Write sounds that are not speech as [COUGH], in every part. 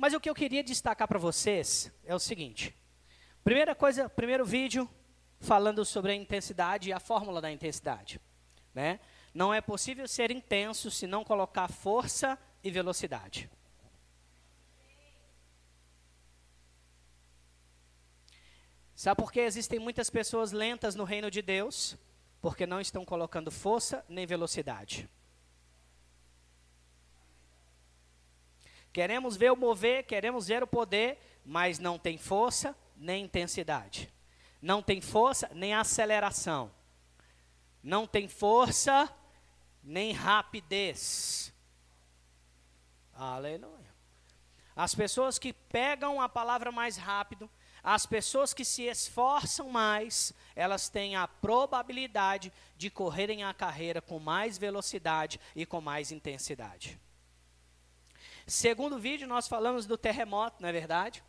Mas o que eu queria destacar para vocês é o seguinte: primeira coisa, primeiro vídeo falando sobre a intensidade e a fórmula da intensidade, né? Não é possível ser intenso se não colocar força e velocidade. Sabe por que existem muitas pessoas lentas no reino de Deus? Porque não estão colocando força nem velocidade. Queremos ver o mover, queremos ver o poder, mas não tem força nem intensidade. Não tem força nem aceleração. Não tem força nem rapidez. Aleluia. As pessoas que pegam a palavra mais rápido, as pessoas que se esforçam mais, elas têm a probabilidade de correrem a carreira com mais velocidade e com mais intensidade. Segundo vídeo, nós falamos do terremoto, não é verdade?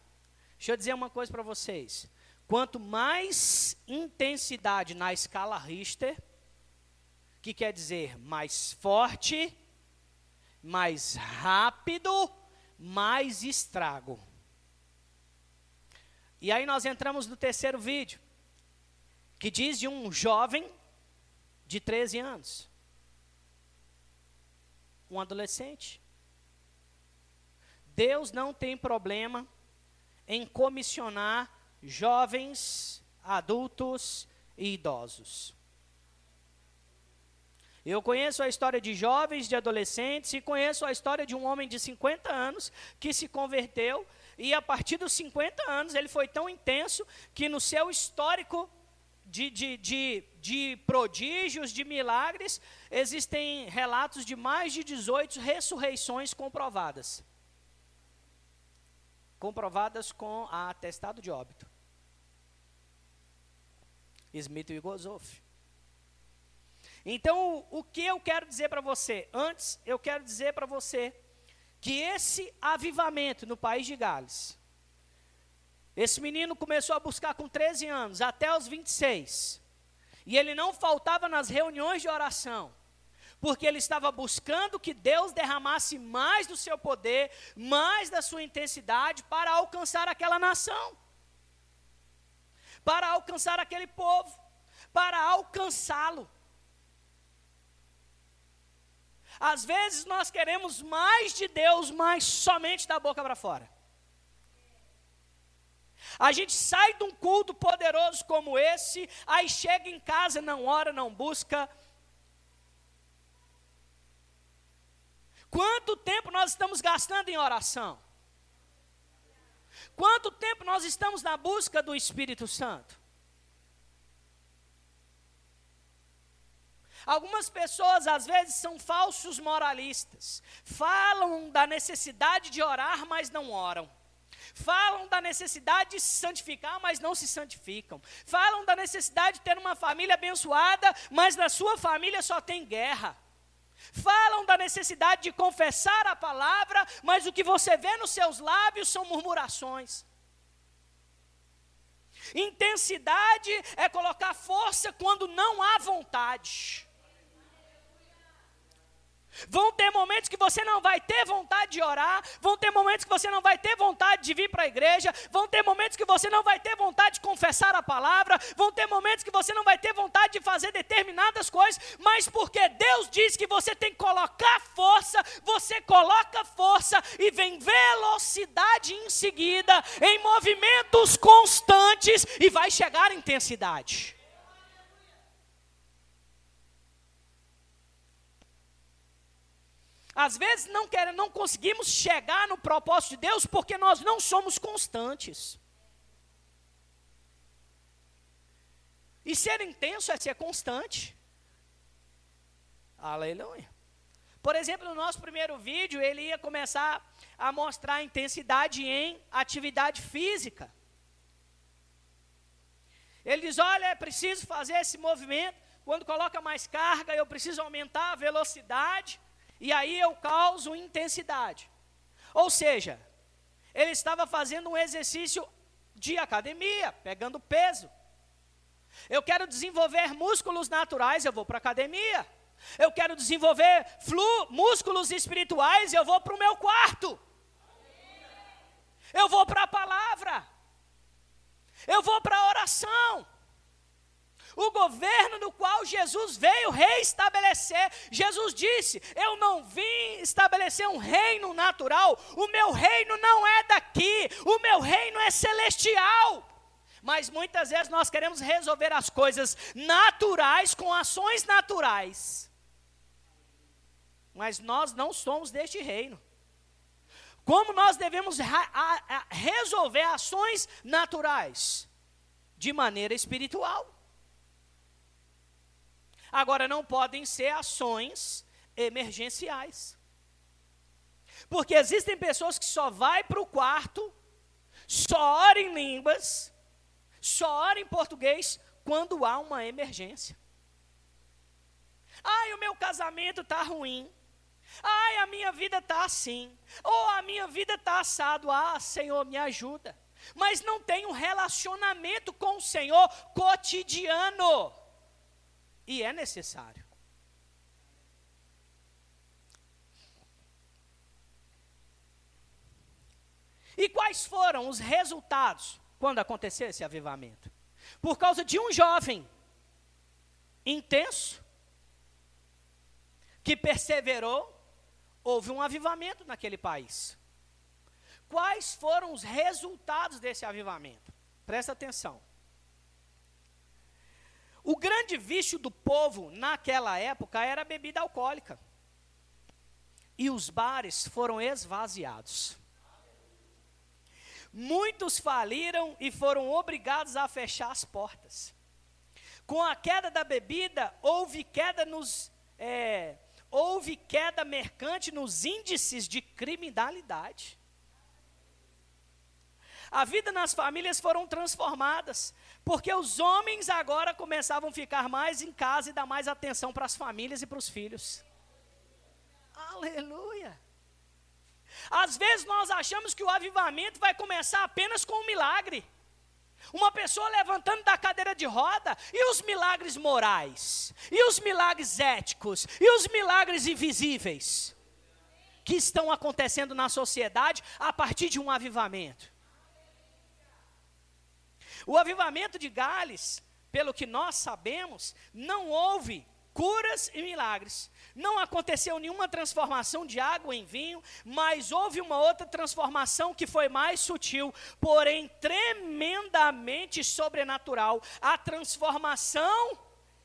Deixa eu dizer uma coisa para vocês. Quanto mais intensidade na escala Richter, que quer dizer mais forte, mais rápido, mais estrago. E aí nós entramos no terceiro vídeo, que diz de um jovem de 13 anos, um adolescente. Deus não tem problema em comissionar jovens, adultos e idosos. Eu conheço a história de jovens, de adolescentes, e conheço a história de um homem de 50 anos que se converteu e a partir dos 50 anos ele foi tão intenso que no seu histórico de, de, de, de prodígios, de milagres, existem relatos de mais de 18 ressurreições comprovadas. Comprovadas com a atestado de óbito. Smith e Gozoff. Então, o que eu quero dizer para você? Antes, eu quero dizer para você que esse avivamento no país de Gales, esse menino começou a buscar com 13 anos, até os 26. E ele não faltava nas reuniões de oração, porque ele estava buscando que Deus derramasse mais do seu poder, mais da sua intensidade para alcançar aquela nação, para alcançar aquele povo, para alcançá-lo. Às vezes nós queremos mais de Deus, mas somente da boca para fora. A gente sai de um culto poderoso como esse, aí chega em casa, não ora, não busca. Quanto tempo nós estamos gastando em oração? Quanto tempo nós estamos na busca do Espírito Santo? Algumas pessoas, às vezes, são falsos moralistas. Falam da necessidade de orar, mas não oram. Falam da necessidade de se santificar, mas não se santificam. Falam da necessidade de ter uma família abençoada, mas na sua família só tem guerra. Falam da necessidade de confessar a palavra, mas o que você vê nos seus lábios são murmurações. Intensidade é colocar força quando não há vontade. Vão ter momentos que você não vai ter vontade de orar, vão ter momentos que você não vai ter vontade de vir para a igreja, vão ter momentos que você não vai ter vontade de confessar a palavra, vão ter momentos que você não vai ter vontade de fazer determinadas coisas, mas porque Deus diz que você tem que colocar força, você coloca força e vem velocidade em seguida, em movimentos constantes e vai chegar intensidade. Às vezes não queremos, não conseguimos chegar no propósito de Deus porque nós não somos constantes. E ser intenso é ser constante. Aleluia. Por exemplo, no nosso primeiro vídeo, ele ia começar a mostrar a intensidade em atividade física. Ele diz: olha, é preciso fazer esse movimento. Quando coloca mais carga, eu preciso aumentar a velocidade e aí eu causo intensidade. Ou seja, ele estava fazendo um exercício de academia, pegando peso. Eu quero desenvolver músculos naturais, eu vou para a academia. Eu quero desenvolver flu, músculos espirituais, eu vou para o meu quarto. Eu vou para a palavra. Eu vou para a oração. O governo no qual Jesus veio reestabelecer. Jesus disse: Eu não vim estabelecer um reino natural, o meu reino não é daqui, o meu reino é celestial. Mas muitas vezes nós queremos resolver as coisas naturais com ações naturais. Mas nós não somos deste reino. Como nós devemos resolver ações naturais? De maneira espiritual. Agora, não podem ser ações emergenciais. Porque existem pessoas que só vai para o quarto, só ora em línguas, só ora em português quando há uma emergência. Ai, o meu casamento está ruim. Ai, a minha vida está assim. Ou a minha vida está assado. Ah, Senhor, me ajuda. Mas não tem um relacionamento com o Senhor cotidiano. E é necessário. E quais foram os resultados quando aconteceu esse avivamento? Por causa de um jovem intenso, que perseverou, houve um avivamento naquele país. Quais foram os resultados desse avivamento? Presta atenção. O grande vício do povo naquela época era a bebida alcoólica. E os bares foram esvaziados. Muitos faliram e foram obrigados a fechar as portas. Com a queda da bebida, houve queda nos, é, houve queda mercante nos índices de criminalidade. A vida nas famílias foram transformadas, porque os homens agora começavam a ficar mais em casa e dar mais atenção para as famílias e para os filhos. Aleluia! Às vezes nós achamos que o avivamento vai começar apenas com um milagre. Uma pessoa levantando da cadeira de roda, e os milagres morais, e os milagres éticos, e os milagres invisíveis que estão acontecendo na sociedade a partir de um avivamento. O avivamento de Gales, pelo que nós sabemos, não houve curas e milagres. Não aconteceu nenhuma transformação de água em vinho, mas houve uma outra transformação que foi mais sutil, porém tremendamente sobrenatural a transformação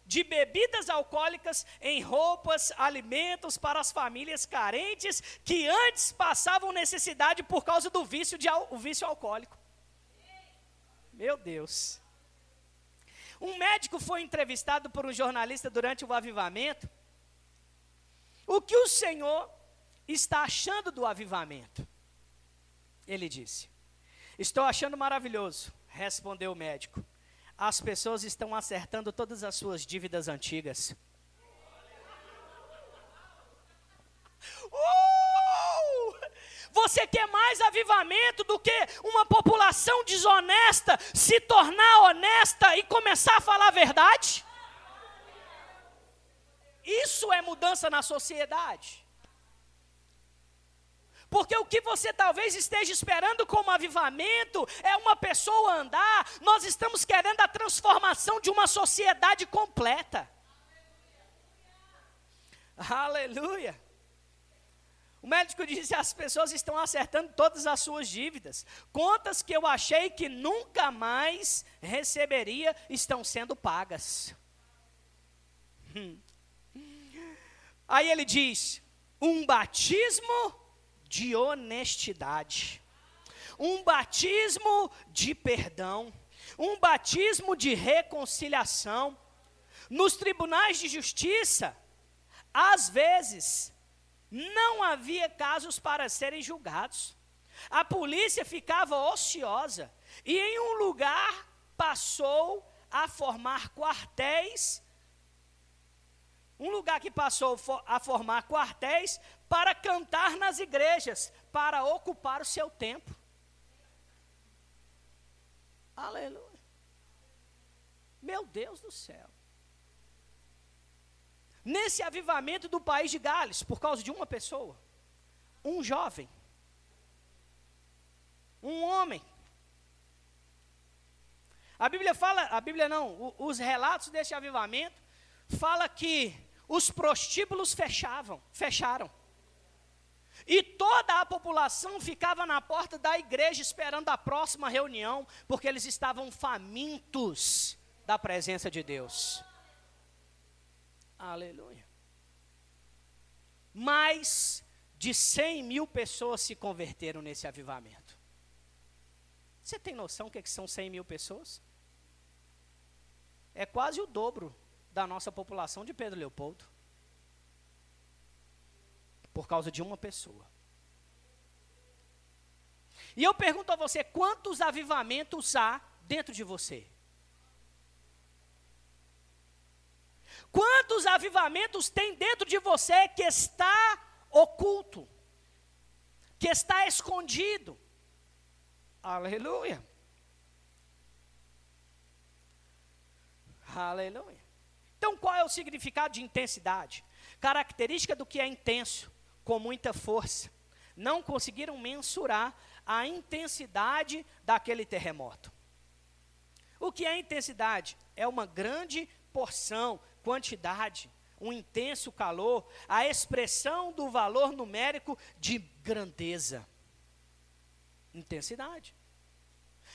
de bebidas alcoólicas em roupas, alimentos para as famílias carentes que antes passavam necessidade por causa do vício, de, o vício alcoólico. Meu Deus. Um médico foi entrevistado por um jornalista durante o avivamento. O que o Senhor está achando do avivamento? Ele disse: Estou achando maravilhoso, respondeu o médico. As pessoas estão acertando todas as suas dívidas antigas. Uh! Você quer mais avivamento do que uma população desonesta se tornar honesta e começar a falar a verdade? Isso é mudança na sociedade. Porque o que você talvez esteja esperando como avivamento é uma pessoa andar, nós estamos querendo a transformação de uma sociedade completa. Aleluia. O médico disse: as pessoas estão acertando todas as suas dívidas. Contas que eu achei que nunca mais receberia estão sendo pagas. Hum. [LAUGHS] Aí ele diz: um batismo de honestidade, um batismo de perdão, um batismo de reconciliação. Nos tribunais de justiça, às vezes, não havia casos para serem julgados. A polícia ficava ociosa e em um lugar passou a formar quartéis. Um lugar que passou a formar quartéis para cantar nas igrejas, para ocupar o seu tempo. Aleluia. Meu Deus do céu nesse avivamento do país de Gales, por causa de uma pessoa, um jovem, um homem. A Bíblia fala, a Bíblia não, os relatos desse avivamento fala que os prostíbulos fechavam, fecharam. E toda a população ficava na porta da igreja esperando a próxima reunião, porque eles estavam famintos da presença de Deus. Aleluia. Mais de 100 mil pessoas se converteram nesse avivamento. Você tem noção o que, é que são 100 mil pessoas? É quase o dobro da nossa população de Pedro Leopoldo. Por causa de uma pessoa. E eu pergunto a você: quantos avivamentos há dentro de você? Quantos avivamentos tem dentro de você que está oculto, que está escondido? Aleluia. Aleluia. Então, qual é o significado de intensidade? Característica do que é intenso, com muita força. Não conseguiram mensurar a intensidade daquele terremoto. O que é intensidade? É uma grande porção, quantidade, um intenso calor, a expressão do valor numérico de grandeza. Intensidade.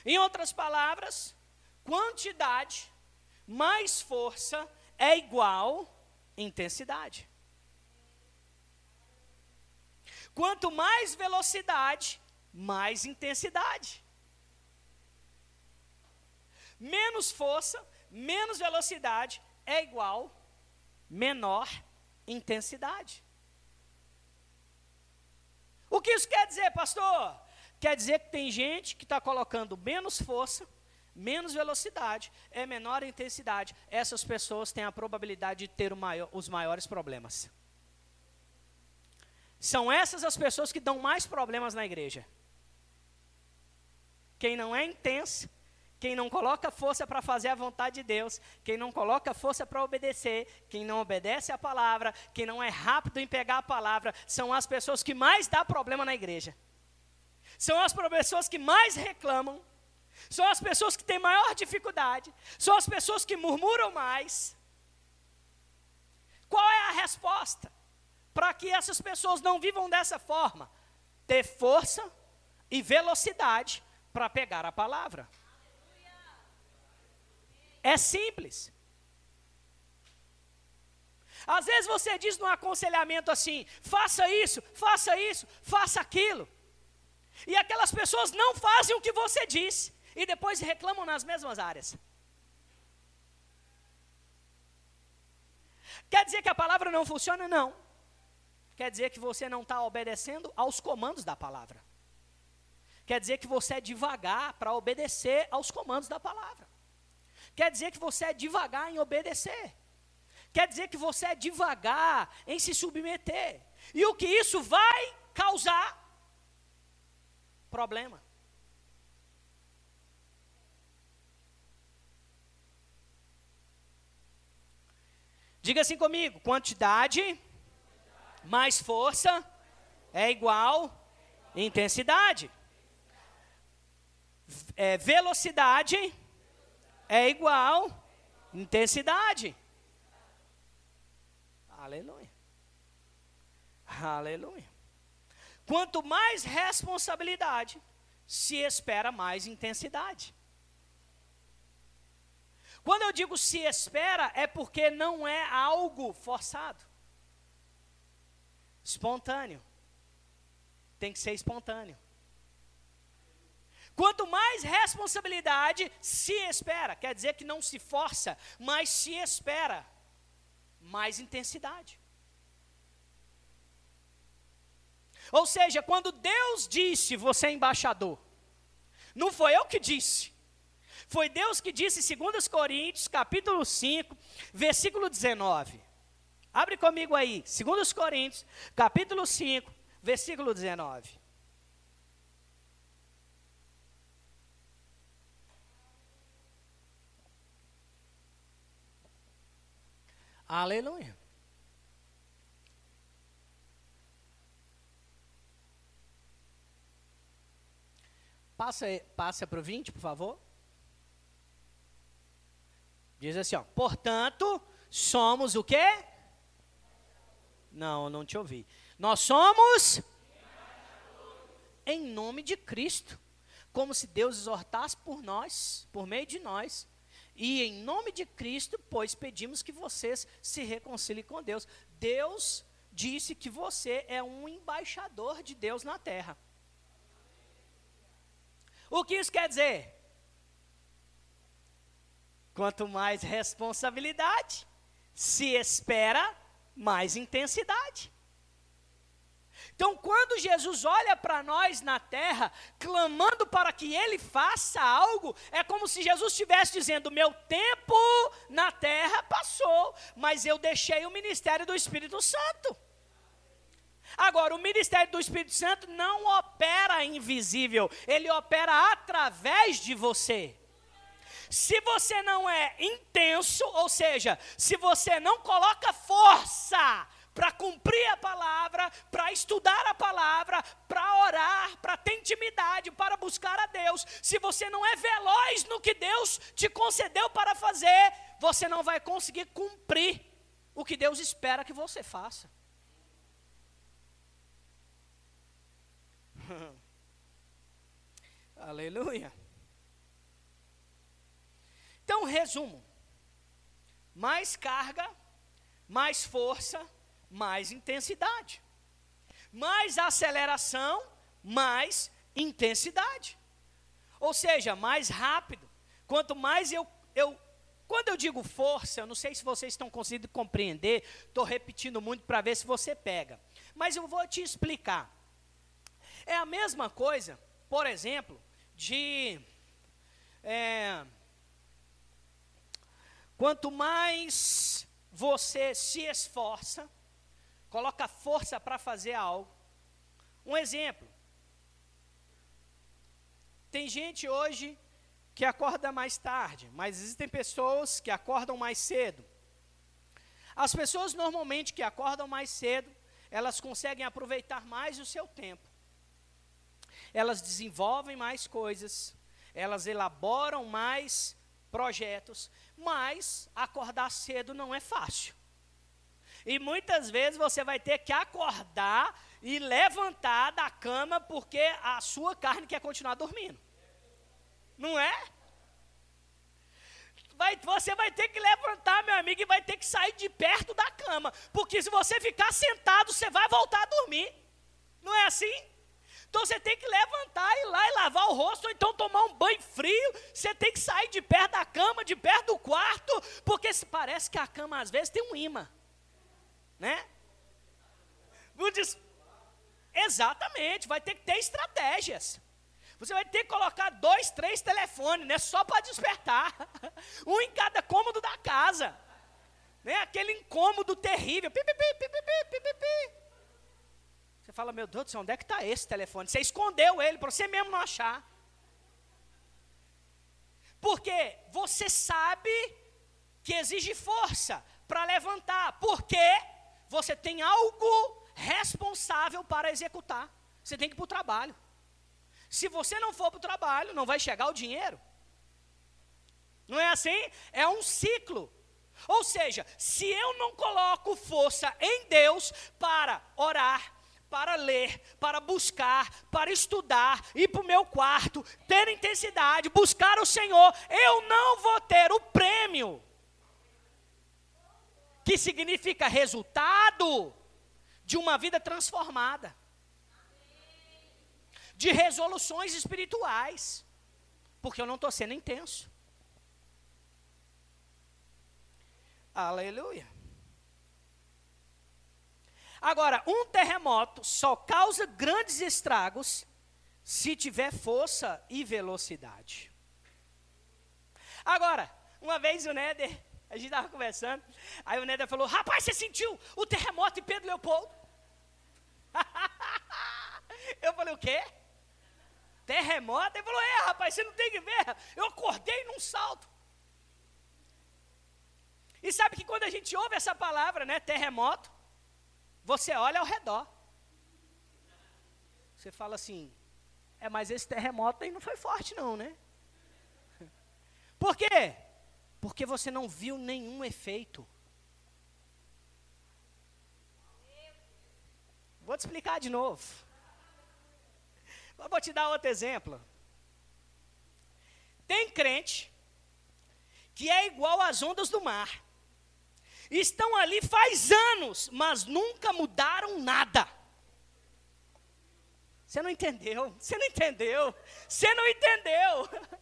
Em outras palavras, quantidade mais força é igual intensidade. Quanto mais velocidade, mais intensidade. Menos força, menos velocidade é igual menor intensidade. O que isso quer dizer, pastor? Quer dizer que tem gente que está colocando menos força, menos velocidade, é menor intensidade. Essas pessoas têm a probabilidade de ter maior, os maiores problemas. São essas as pessoas que dão mais problemas na igreja. Quem não é intenso, quem não coloca força para fazer a vontade de Deus, quem não coloca força para obedecer, quem não obedece a palavra, quem não é rápido em pegar a palavra, são as pessoas que mais dá problema na igreja. São as pessoas que mais reclamam, são as pessoas que têm maior dificuldade, são as pessoas que murmuram mais. Qual é a resposta? Para que essas pessoas não vivam dessa forma, ter força e velocidade para pegar a palavra. É simples. Às vezes você diz no aconselhamento assim: faça isso, faça isso, faça aquilo. E aquelas pessoas não fazem o que você disse e depois reclamam nas mesmas áreas. Quer dizer que a palavra não funciona? Não. Quer dizer que você não está obedecendo aos comandos da palavra. Quer dizer que você é devagar para obedecer aos comandos da palavra. Quer dizer que você é devagar em obedecer. Quer dizer que você é devagar em se submeter. E o que isso vai causar? Problema. Diga assim comigo: quantidade mais força é igual intensidade. É, velocidade é igual intensidade. Aleluia. Aleluia. Quanto mais responsabilidade, se espera mais intensidade. Quando eu digo se espera, é porque não é algo forçado. Espontâneo. Tem que ser espontâneo. Quanto mais responsabilidade se espera, quer dizer que não se força, mas se espera, mais intensidade. Ou seja, quando Deus disse, você é embaixador, não foi eu que disse. Foi Deus que disse em 2 Coríntios, capítulo 5, versículo 19. Abre comigo aí, 2 Coríntios, capítulo 5, versículo 19. Aleluia. passa, passa para o 20, por favor. Diz assim, ó. Portanto, somos o quê? Não, não te ouvi. Nós somos em nome de Cristo. Como se Deus exortasse por nós, por meio de nós. E em nome de Cristo, pois pedimos que vocês se reconciliem com Deus. Deus disse que você é um embaixador de Deus na terra. O que isso quer dizer? Quanto mais responsabilidade, se espera mais intensidade. Então, quando Jesus olha para nós na terra, clamando para que Ele faça algo, é como se Jesus estivesse dizendo: Meu tempo na terra passou, mas eu deixei o ministério do Espírito Santo. Agora, o ministério do Espírito Santo não opera invisível, ele opera através de você. Se você não é intenso, ou seja, se você não coloca força para cumprir a palavra, para estudar a palavra, para orar, para ter intimidade, para buscar a Deus. Se você não é veloz no que Deus te concedeu para fazer, você não vai conseguir cumprir o que Deus espera que você faça. [LAUGHS] Aleluia. Então, resumo: mais carga, mais força, mais intensidade. Mais aceleração, mais intensidade. Ou seja, mais rápido. Quanto mais eu, eu quando eu digo força, eu não sei se vocês estão conseguindo compreender, estou repetindo muito para ver se você pega. Mas eu vou te explicar. É a mesma coisa, por exemplo, de. É, quanto mais você se esforça, coloca força para fazer algo. Um exemplo. Tem gente hoje que acorda mais tarde, mas existem pessoas que acordam mais cedo. As pessoas normalmente que acordam mais cedo, elas conseguem aproveitar mais o seu tempo. Elas desenvolvem mais coisas, elas elaboram mais projetos, mas acordar cedo não é fácil. E muitas vezes você vai ter que acordar e levantar da cama porque a sua carne quer continuar dormindo. Não é? Vai, você vai ter que levantar, meu amigo, e vai ter que sair de perto da cama. Porque se você ficar sentado, você vai voltar a dormir. Não é assim? Então você tem que levantar e ir lá e lavar o rosto, ou então tomar um banho frio. Você tem que sair de perto da cama, de perto do quarto, porque parece que a cama às vezes tem um imã né? Exatamente, vai ter que ter estratégias. Você vai ter que colocar dois, três telefones, né? Só para despertar. [LAUGHS] Um em cada cômodo da casa. Né? Aquele incômodo terrível. Pi, pi, pi, você fala, meu Deus do céu, onde é que está esse telefone? Você escondeu ele para você mesmo não achar. Porque você sabe que exige força para levantar. Por quê? Você tem algo responsável para executar. Você tem que ir para o trabalho. Se você não for para o trabalho, não vai chegar o dinheiro. Não é assim? É um ciclo. Ou seja, se eu não coloco força em Deus para orar, para ler, para buscar, para estudar, ir para o meu quarto, ter intensidade, buscar o Senhor, eu não vou ter o prêmio que significa resultado de uma vida transformada, de resoluções espirituais, porque eu não estou sendo intenso. Aleluia. Agora, um terremoto só causa grandes estragos se tiver força e velocidade. Agora, uma vez o Néder a gente estava conversando. Aí o Néder falou: Rapaz, você sentiu o terremoto em Pedro Leopoldo? [LAUGHS] eu falei: O quê? Terremoto? Ele falou: É, rapaz, você não tem que ver. Eu acordei num salto. E sabe que quando a gente ouve essa palavra, né, terremoto, você olha ao redor. Você fala assim: É, mas esse terremoto aí não foi forte, não, né? [LAUGHS] Por quê? Porque você não viu nenhum efeito. Vou te explicar de novo. vou te dar outro exemplo. Tem crente que é igual às ondas do mar. Estão ali faz anos, mas nunca mudaram nada. Você não entendeu? Você não entendeu? Você não entendeu? [LAUGHS]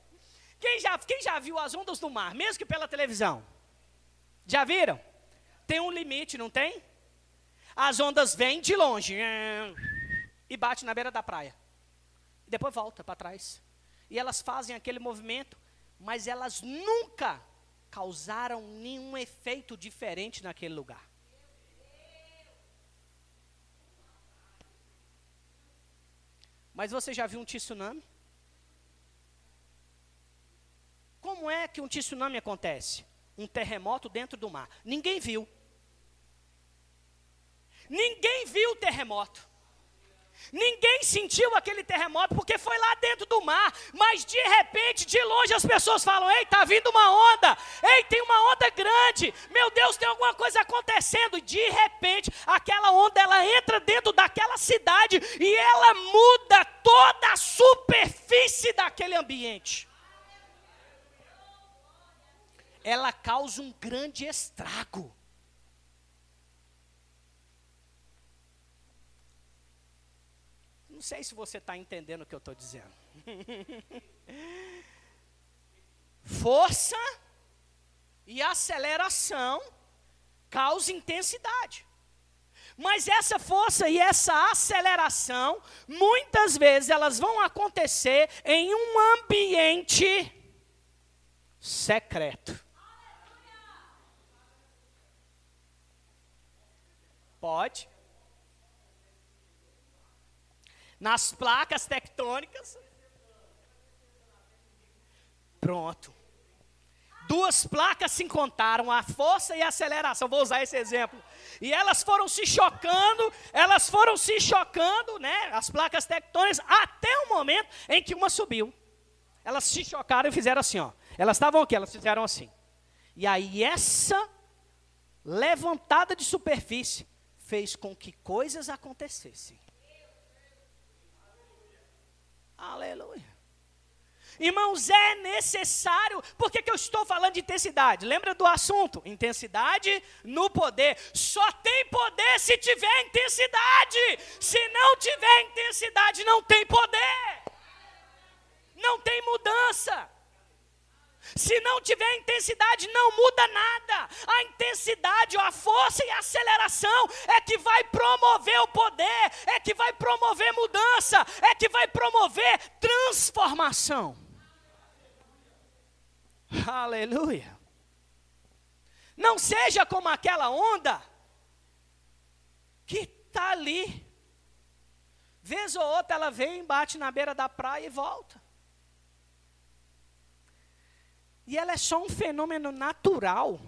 Quem já, quem já viu as ondas do mar, mesmo que pela televisão? Já viram? Tem um limite, não tem? As ondas vêm de longe e bate na beira da praia. Depois volta para trás. E elas fazem aquele movimento, mas elas nunca causaram nenhum efeito diferente naquele lugar. Mas você já viu um tsunami? Como é que um tsunami acontece? Um terremoto dentro do mar. Ninguém viu. Ninguém viu o terremoto. Ninguém sentiu aquele terremoto porque foi lá dentro do mar, mas de repente, de longe, as pessoas falam: Ei, está vindo uma onda, ei, tem uma onda grande, meu Deus, tem alguma coisa acontecendo. E de repente, aquela onda ela entra dentro daquela cidade e ela muda toda a superfície daquele ambiente. Ela causa um grande estrago. Não sei se você está entendendo o que eu estou dizendo. [LAUGHS] Força e aceleração causa intensidade. Mas essa força e essa aceleração, muitas vezes elas vão acontecer em um ambiente secreto. Pode nas placas tectônicas. Pronto. Duas placas se encontraram, a força e a aceleração. Vou usar esse exemplo. E elas foram se chocando, elas foram se chocando, né? As placas tectônicas, até o momento em que uma subiu. Elas se chocaram e fizeram assim, ó. Elas estavam aqui, elas fizeram assim. E aí essa levantada de superfície fez com que coisas acontecessem. Aleluia. Irmãos, é necessário. Por que, que eu estou falando de intensidade? Lembra do assunto? Intensidade no poder. Só tem poder se tiver intensidade. Se não tiver intensidade, não tem poder. Não tem mudança. Se não tiver intensidade, não muda nada. A intensidade, a força e a aceleração é que vai promover o poder, é que vai promover mudança, é que vai promover transformação. Aleluia. Não seja como aquela onda que está ali. Vez ou outra ela vem, bate na beira da praia e volta. E ela é só um fenômeno natural.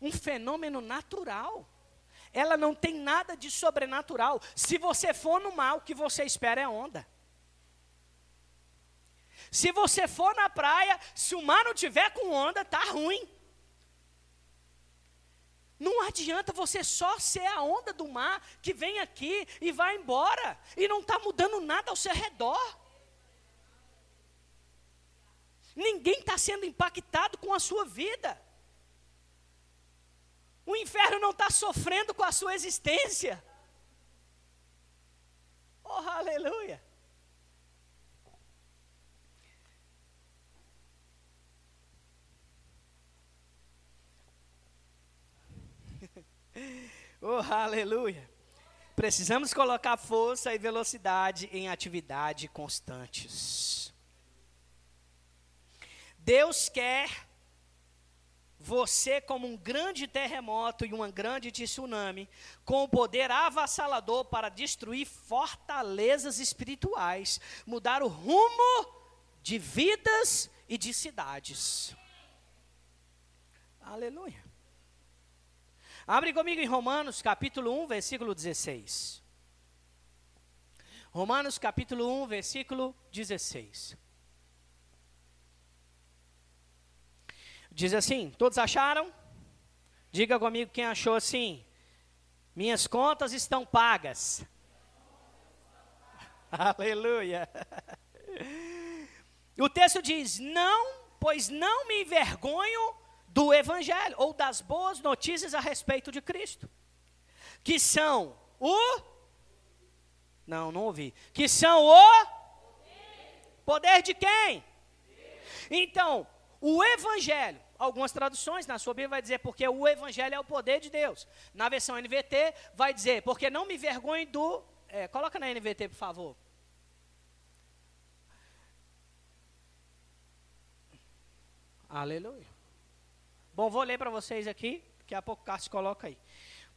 Um fenômeno natural. Ela não tem nada de sobrenatural. Se você for no mar, o que você espera é onda. Se você for na praia, se o mar não tiver com onda, tá ruim. Não adianta você só ser a onda do mar que vem aqui e vai embora e não está mudando nada ao seu redor. Ninguém está sendo impactado com a sua vida. O inferno não está sofrendo com a sua existência. Oh, aleluia. [LAUGHS] oh, aleluia. Precisamos colocar força e velocidade em atividade constantes. Deus quer você como um grande terremoto e uma grande tsunami, com o poder avassalador para destruir fortalezas espirituais, mudar o rumo de vidas e de cidades. Aleluia. Abre comigo em Romanos, capítulo 1, versículo 16. Romanos capítulo 1, versículo 16. Diz assim: Todos acharam? Diga comigo quem achou assim. Minhas contas estão pagas. [LAUGHS] Aleluia. O texto diz: Não, pois não me envergonho do evangelho ou das boas notícias a respeito de Cristo, que são o Não, não ouvi. Que são o poder de quem? Então, o evangelho algumas traduções na sua Bíblia vai dizer porque o evangelho é o poder de Deus. Na versão NVT vai dizer porque não me vergonhe do. É, coloca na NVT, por favor. Aleluia. Bom, vou ler para vocês aqui, daqui a pouco o Cássio coloca aí.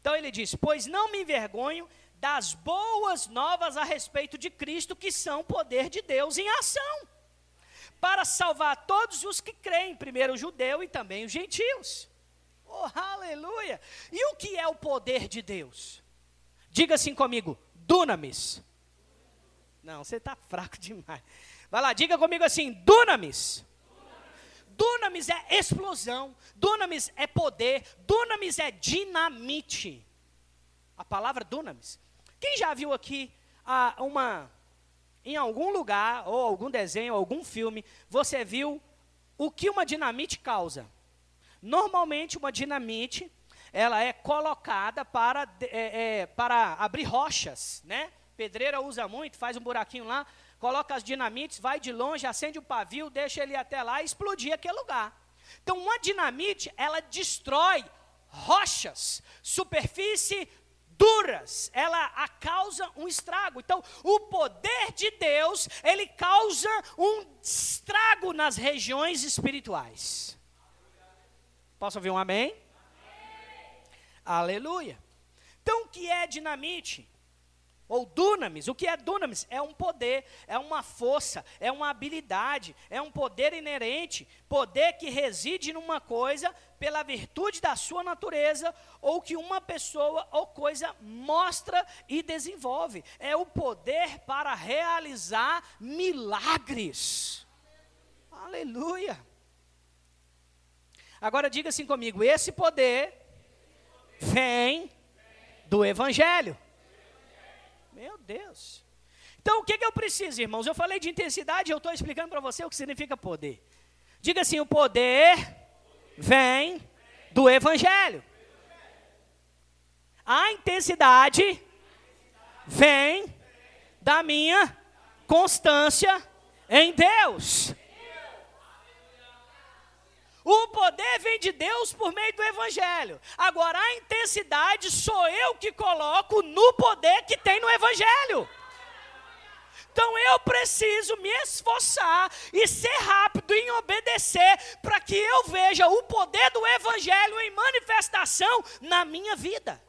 Então ele diz: Pois não me envergonho das boas novas a respeito de Cristo, que são poder de Deus em ação para salvar todos os que creem, primeiro o judeu e também os gentios. Oh, aleluia! E o que é o poder de Deus? Diga assim comigo, dunamis. Não, você está fraco [LAUGHS] demais. Vai lá, diga comigo assim, dunamis. Dunamis é explosão, dunamis é poder, dunamis é dinamite. A palavra dunamis. Quem já viu aqui ah, uma em algum lugar, ou algum desenho, ou algum filme, você viu o que uma dinamite causa. Normalmente, uma dinamite, ela é colocada para, é, é, para abrir rochas, né? Pedreira usa muito, faz um buraquinho lá, coloca as dinamites, vai de longe, acende o pavio, deixa ele até lá e explodir aquele lugar. Então, uma dinamite, ela destrói rochas, superfície duras, ela a causa um estrago. Então, o poder de Deus, ele causa um estrago nas regiões espirituais. Posso ouvir um amém? amém? Aleluia. Então, o que é dinamite? Ou dunamis. O que é dunamis? É um poder, é uma força, é uma habilidade, é um poder inerente, poder que reside numa coisa pela virtude da sua natureza, ou que uma pessoa ou coisa mostra e desenvolve. É o poder para realizar milagres. Aleluia. Agora diga assim comigo: esse poder vem do Evangelho. Meu Deus. Então, o que, que eu preciso, irmãos? Eu falei de intensidade, eu estou explicando para você o que significa poder. Diga assim: o poder vem do Evangelho. A intensidade vem da minha constância em Deus. O poder vem de Deus por meio do Evangelho. Agora, a intensidade sou eu que coloco no poder que tem no Evangelho. Então eu preciso me esforçar e ser rápido em obedecer para que eu veja o poder do Evangelho em manifestação na minha vida.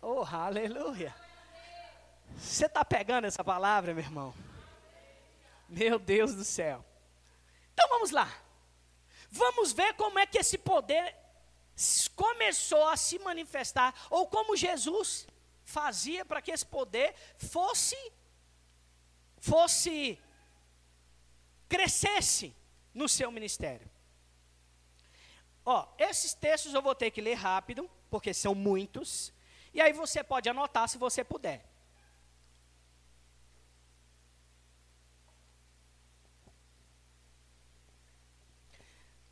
Oh, aleluia. Você está pegando essa palavra, meu irmão? Meu Deus do céu. Então vamos lá. Vamos ver como é que esse poder começou a se manifestar, ou como Jesus fazia para que esse poder fosse fosse crescesse no seu ministério. Ó, esses textos eu vou ter que ler rápido, porque são muitos, e aí você pode anotar se você puder.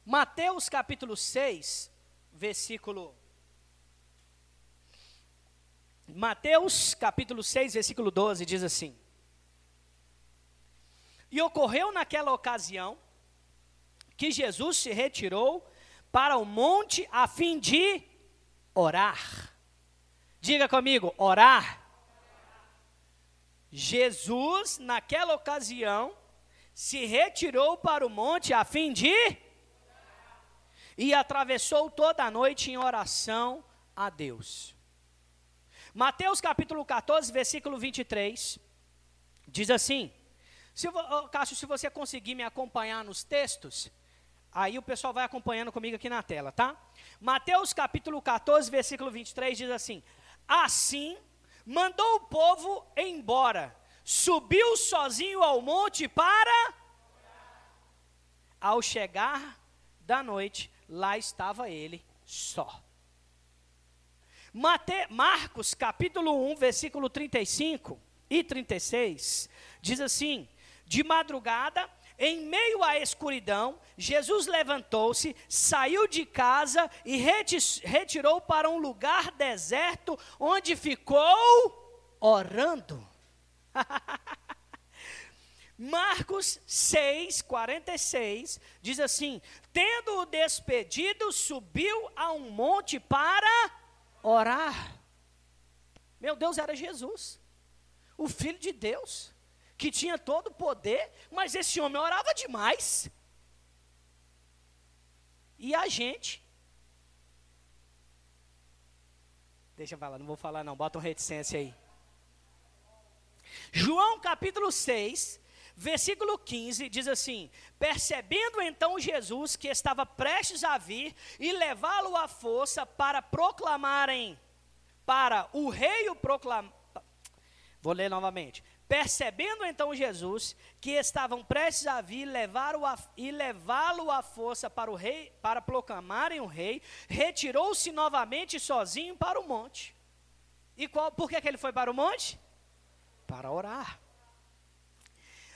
Mateus capítulo 6, versículo. Mateus capítulo 6, versículo 12 diz assim: E ocorreu naquela ocasião que Jesus se retirou para o monte a fim de orar. Diga comigo, orar. Jesus, naquela ocasião, se retirou para o monte a fim de e atravessou toda a noite em oração a Deus. Mateus capítulo 14, versículo 23, diz assim: se, Cássio, se você conseguir me acompanhar nos textos, aí o pessoal vai acompanhando comigo aqui na tela, tá? Mateus capítulo 14, versículo 23 diz assim: Assim mandou o povo embora, subiu sozinho ao monte para. Ao chegar da noite, lá estava ele só. Mate, Marcos capítulo 1, versículo 35 e 36, diz assim: De madrugada, em meio à escuridão, Jesus levantou-se, saiu de casa e retirou para um lugar deserto, onde ficou orando. [LAUGHS] Marcos 6, 46 diz assim: Tendo-o despedido, subiu a um monte para orar. Meu Deus, era Jesus, o Filho de Deus, que tinha todo o poder, mas esse homem orava demais. E a gente. Deixa eu falar, não vou falar não, bota um reticência aí. João capítulo 6, Versículo 15 diz assim: Percebendo então Jesus que estava prestes a vir e levá-lo à força para proclamarem, para o rei o proclamar. Vou ler novamente. Percebendo então Jesus que estavam prestes a vir levá-lo e levá-lo à força para o rei, para proclamarem o rei, retirou-se novamente sozinho para o monte. E qual, por que, que ele foi para o monte? Para orar.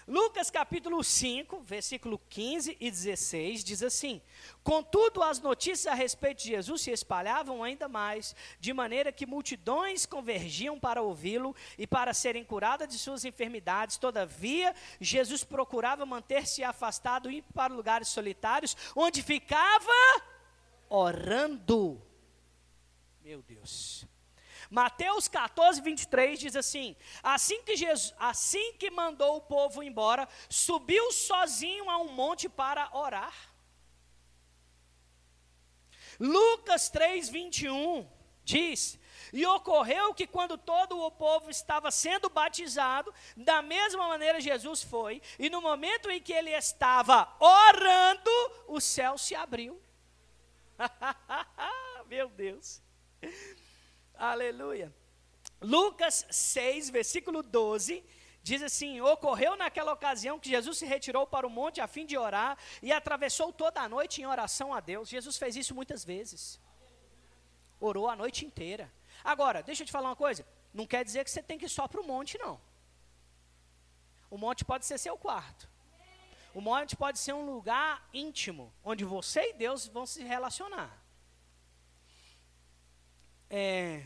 Lucas capítulo 5, versículo 15 e 16 diz assim: Contudo, as notícias a respeito de Jesus se espalhavam ainda mais, de maneira que multidões convergiam para ouvi-lo e para serem curadas de suas enfermidades. Todavia, Jesus procurava manter-se afastado e ir para lugares solitários, onde ficava orando. Meu Deus. Mateus 14, 23 diz assim: assim que, Jesus, assim que mandou o povo embora, subiu sozinho a um monte para orar. Lucas 3, 21 diz: E ocorreu que quando todo o povo estava sendo batizado, da mesma maneira Jesus foi, e no momento em que ele estava orando, o céu se abriu. [LAUGHS] Meu Deus. Aleluia. Lucas 6, versículo 12, diz assim: Ocorreu naquela ocasião que Jesus se retirou para o monte a fim de orar e atravessou toda a noite em oração a Deus. Jesus fez isso muitas vezes. Orou a noite inteira. Agora, deixa eu te falar uma coisa: não quer dizer que você tem que ir só para o monte, não. O monte pode ser seu quarto. O monte pode ser um lugar íntimo, onde você e Deus vão se relacionar. É,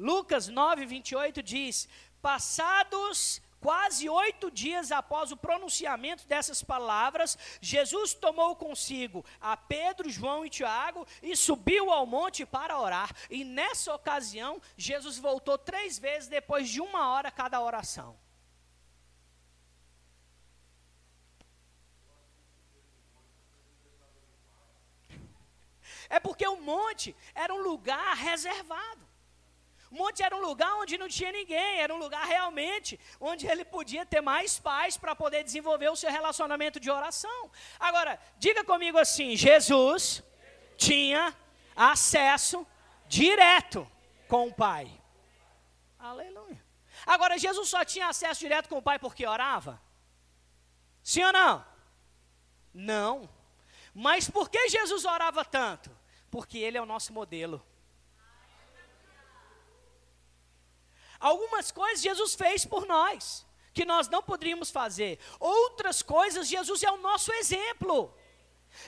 Lucas 9, 28 diz: Passados quase oito dias após o pronunciamento dessas palavras, Jesus tomou consigo a Pedro, João e Tiago e subiu ao monte para orar. E nessa ocasião, Jesus voltou três vezes depois de uma hora cada oração. É porque o monte era um lugar reservado. O monte era um lugar onde não tinha ninguém, era um lugar realmente onde ele podia ter mais paz para poder desenvolver o seu relacionamento de oração. Agora, diga comigo assim: Jesus tinha acesso direto com o Pai. Aleluia. Agora, Jesus só tinha acesso direto com o Pai porque orava? Sim ou não? Não. Mas por que Jesus orava tanto? Porque Ele é o nosso modelo. Algumas coisas Jesus fez por nós, que nós não poderíamos fazer. Outras coisas, Jesus é o nosso exemplo.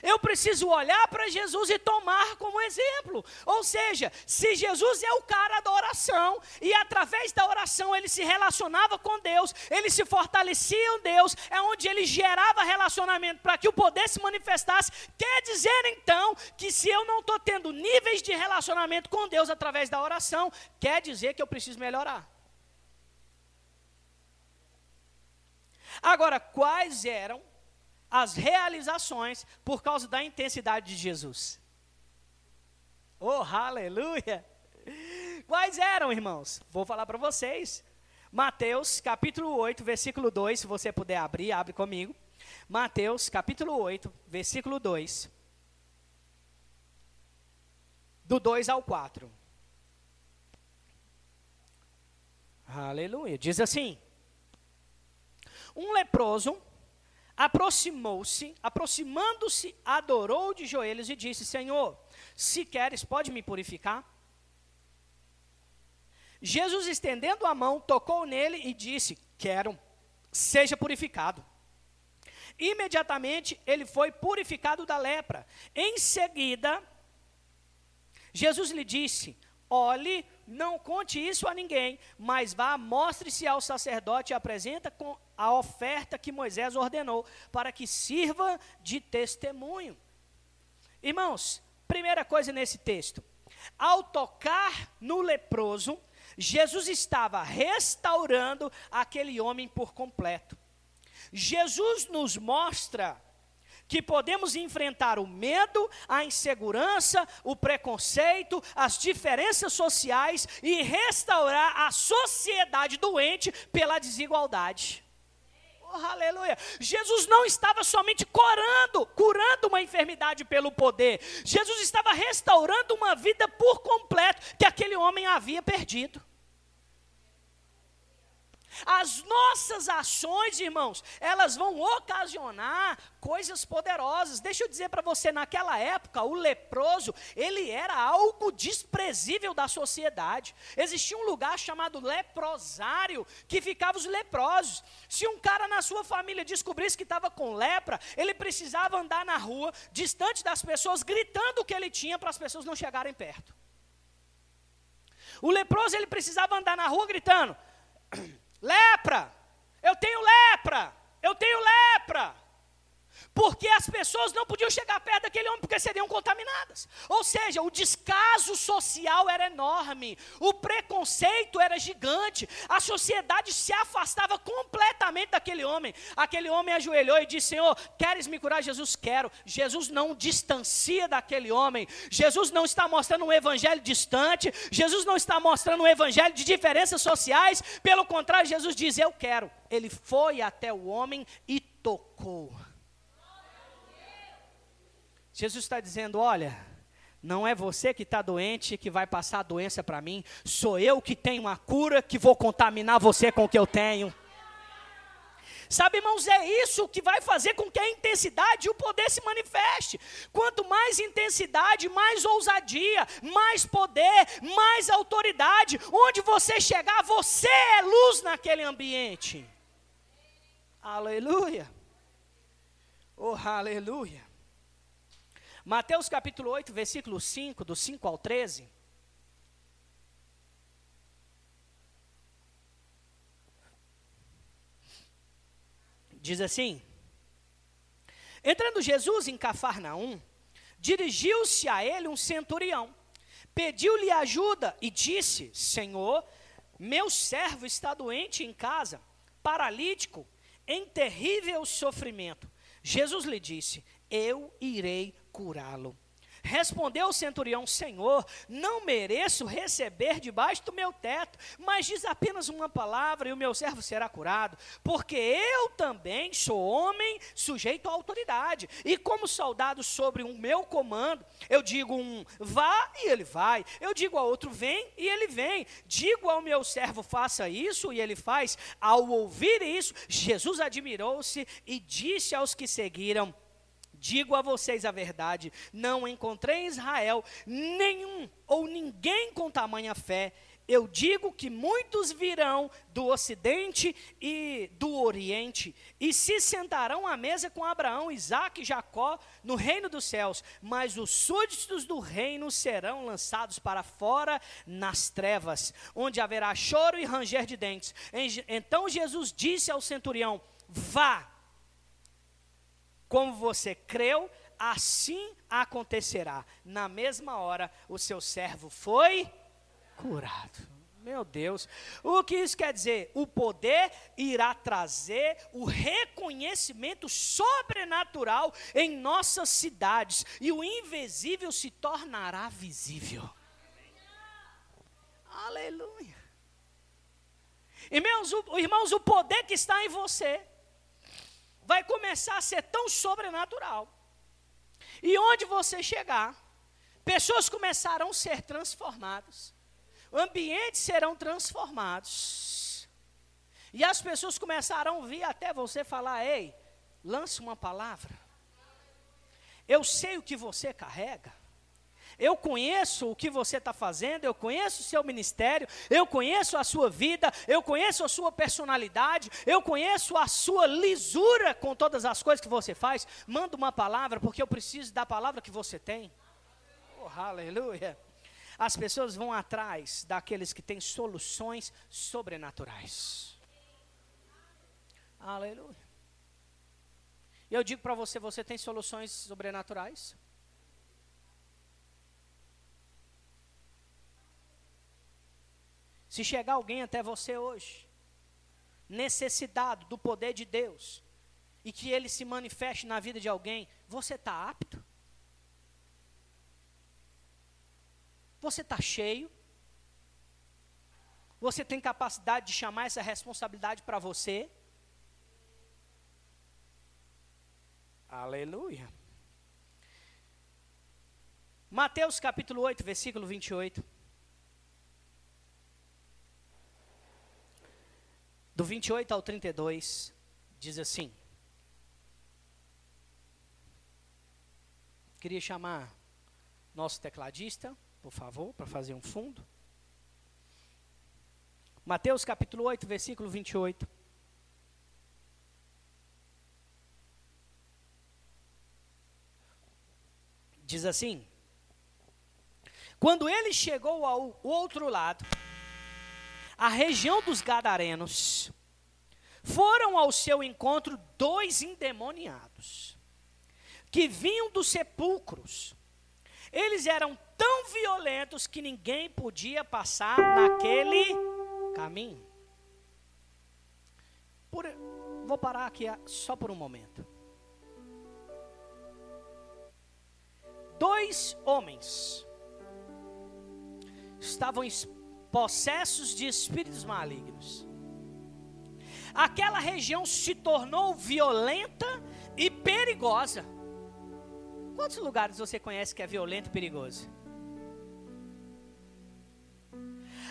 Eu preciso olhar para Jesus e tomar como exemplo. Ou seja, se Jesus é o cara da oração, e através da oração ele se relacionava com Deus, ele se fortalecia em Deus, é onde ele gerava relacionamento para que o poder se manifestasse. Quer dizer então que se eu não estou tendo níveis de relacionamento com Deus através da oração, quer dizer que eu preciso melhorar. Agora, quais eram as realizações por causa da intensidade de Jesus. Oh, aleluia! Quais eram, irmãos? Vou falar para vocês. Mateus, capítulo 8, versículo 2, se você puder abrir, abre comigo. Mateus, capítulo 8, versículo 2. Do 2 ao 4. Aleluia. Diz assim: Um leproso aproximou-se, aproximando-se, adorou de joelhos e disse: Senhor, se queres, pode me purificar? Jesus, estendendo a mão, tocou nele e disse: Quero, seja purificado. Imediatamente ele foi purificado da lepra. Em seguida, Jesus lhe disse: Olhe, não conte isso a ninguém, mas vá, mostre-se ao sacerdote e apresenta com a oferta que Moisés ordenou, para que sirva de testemunho. Irmãos, primeira coisa nesse texto: ao tocar no leproso, Jesus estava restaurando aquele homem por completo. Jesus nos mostra que podemos enfrentar o medo, a insegurança, o preconceito, as diferenças sociais e restaurar a sociedade doente pela desigualdade. Oh, aleluia. Jesus não estava somente curando, curando uma enfermidade pelo poder. Jesus estava restaurando uma vida por completo que aquele homem havia perdido. As nossas ações, irmãos, elas vão ocasionar coisas poderosas. Deixa eu dizer para você, naquela época, o leproso, ele era algo desprezível da sociedade. Existia um lugar chamado leprosário, que ficava os leprosos. Se um cara na sua família descobrisse que estava com lepra, ele precisava andar na rua, distante das pessoas, gritando o que ele tinha para as pessoas não chegarem perto. O leproso, ele precisava andar na rua gritando: Lepra! Eu tenho lepra! Eu tenho lepra! Porque as pessoas não podiam chegar perto daquele homem porque seriam contaminadas. Ou seja, o descaso social era enorme, o preconceito era gigante, a sociedade se afastava completamente daquele homem. Aquele homem ajoelhou e disse: Senhor, queres me curar? Jesus, quero. Jesus não distancia daquele homem, Jesus não está mostrando um evangelho distante, Jesus não está mostrando um evangelho de diferenças sociais, pelo contrário, Jesus diz: Eu quero. Ele foi até o homem e tocou. Jesus está dizendo: olha, não é você que está doente que vai passar a doença para mim, sou eu que tenho a cura que vou contaminar você com o que eu tenho. Sabe, irmãos, é isso que vai fazer com que a intensidade e o poder se manifeste. Quanto mais intensidade, mais ousadia, mais poder, mais autoridade. Onde você chegar, você é luz naquele ambiente. Aleluia. Oh, aleluia. Mateus capítulo 8, versículo 5, do 5 ao 13. Diz assim: Entrando Jesus em Cafarnaum, dirigiu-se a ele um centurião, pediu-lhe ajuda e disse: Senhor, meu servo está doente em casa, paralítico, em terrível sofrimento. Jesus lhe disse: Eu irei curá-lo. Respondeu o centurião: Senhor, não mereço receber debaixo do meu teto, mas diz apenas uma palavra e o meu servo será curado, porque eu também sou homem sujeito à autoridade, e como soldado sobre o meu comando, eu digo um vá e ele vai, eu digo a outro vem e ele vem, digo ao meu servo faça isso e ele faz. Ao ouvir isso, Jesus admirou-se e disse aos que seguiram: Digo a vocês a verdade: não encontrei em Israel nenhum ou ninguém com tamanha fé. Eu digo que muitos virão do ocidente e do oriente e se sentarão à mesa com Abraão, Isaac e Jacó no reino dos céus, mas os súditos do reino serão lançados para fora nas trevas, onde haverá choro e ranger de dentes. Então Jesus disse ao centurião: Vá como você creu, assim acontecerá. Na mesma hora, o seu servo foi curado. Meu Deus, o que isso quer dizer? O poder irá trazer o reconhecimento sobrenatural em nossas cidades e o invisível se tornará visível. Aleluia. Irmãos o, irmãos, o poder que está em você vai começar a ser tão sobrenatural. E onde você chegar, pessoas começarão a ser transformadas. ambientes serão transformados. E as pessoas começarão a vir até você falar: ei, lance uma palavra. Eu sei o que você carrega. Eu conheço o que você está fazendo, eu conheço o seu ministério, eu conheço a sua vida, eu conheço a sua personalidade, eu conheço a sua lisura com todas as coisas que você faz. Manda uma palavra, porque eu preciso da palavra que você tem. Oh, aleluia. As pessoas vão atrás daqueles que têm soluções sobrenaturais. Aleluia. E eu digo para você: você tem soluções sobrenaturais? Se chegar alguém até você hoje, necessitado do poder de Deus, e que ele se manifeste na vida de alguém, você está apto? Você está cheio? Você tem capacidade de chamar essa responsabilidade para você? Aleluia. Mateus capítulo 8, versículo 28. Do 28 ao 32, diz assim. Queria chamar nosso tecladista, por favor, para fazer um fundo. Mateus capítulo 8, versículo 28. Diz assim: Quando ele chegou ao outro lado, a região dos Gadarenos, foram ao seu encontro dois endemoniados, que vinham dos sepulcros. Eles eram tão violentos que ninguém podia passar naquele caminho. Por, vou parar aqui só por um momento. Dois homens estavam possessos de espíritos malignos. Aquela região se tornou violenta e perigosa. Quantos lugares você conhece que é violento e perigoso?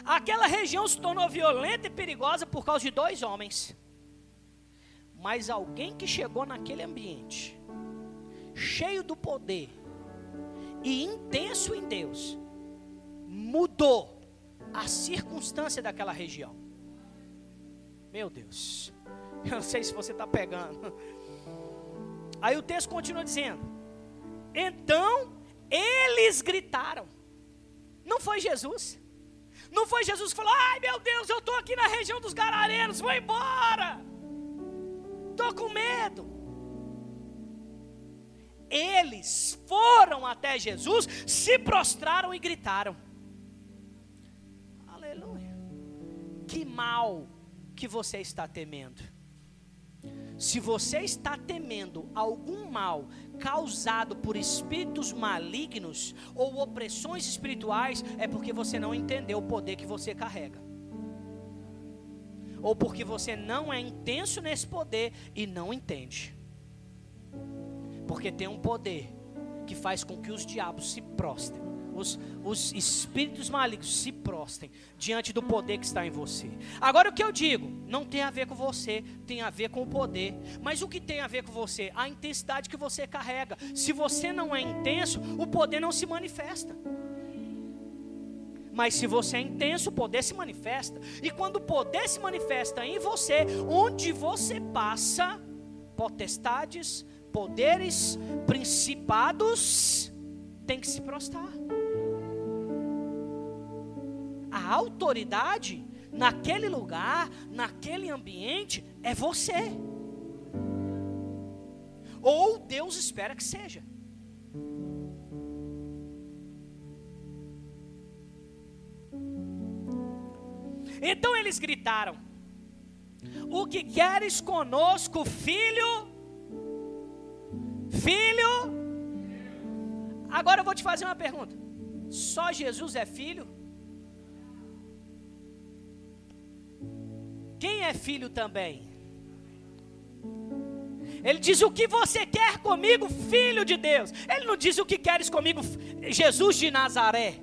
Aquela região se tornou violenta e perigosa por causa de dois homens. Mas alguém que chegou naquele ambiente, cheio do poder e intenso em Deus, mudou a circunstância daquela região. Meu Deus, [LAUGHS] eu não sei se você está pegando. [LAUGHS] Aí o texto continua dizendo: Então eles gritaram. Não foi Jesus. Não foi Jesus que falou: Ai meu Deus, eu estou aqui na região dos Gararenos, vou embora. Estou com medo. Eles foram até Jesus, se prostraram e gritaram. Que mal que você está temendo. Se você está temendo algum mal causado por espíritos malignos ou opressões espirituais, é porque você não entendeu o poder que você carrega. Ou porque você não é intenso nesse poder e não entende. Porque tem um poder que faz com que os diabos se prostrem os, os espíritos malignos se prostem diante do poder que está em você. Agora o que eu digo, não tem a ver com você, tem a ver com o poder. Mas o que tem a ver com você? A intensidade que você carrega. Se você não é intenso, o poder não se manifesta. Mas se você é intenso, o poder se manifesta. E quando o poder se manifesta em você, onde você passa, potestades, poderes, principados, tem que se prostrar autoridade naquele lugar, naquele ambiente, é você. Ou Deus espera que seja. Então eles gritaram: O que queres conosco, filho? Filho? Agora eu vou te fazer uma pergunta: Só Jesus é filho? Quem é filho também? Ele diz: O que você quer comigo, filho de Deus? Ele não diz o que queres comigo, Jesus de Nazaré.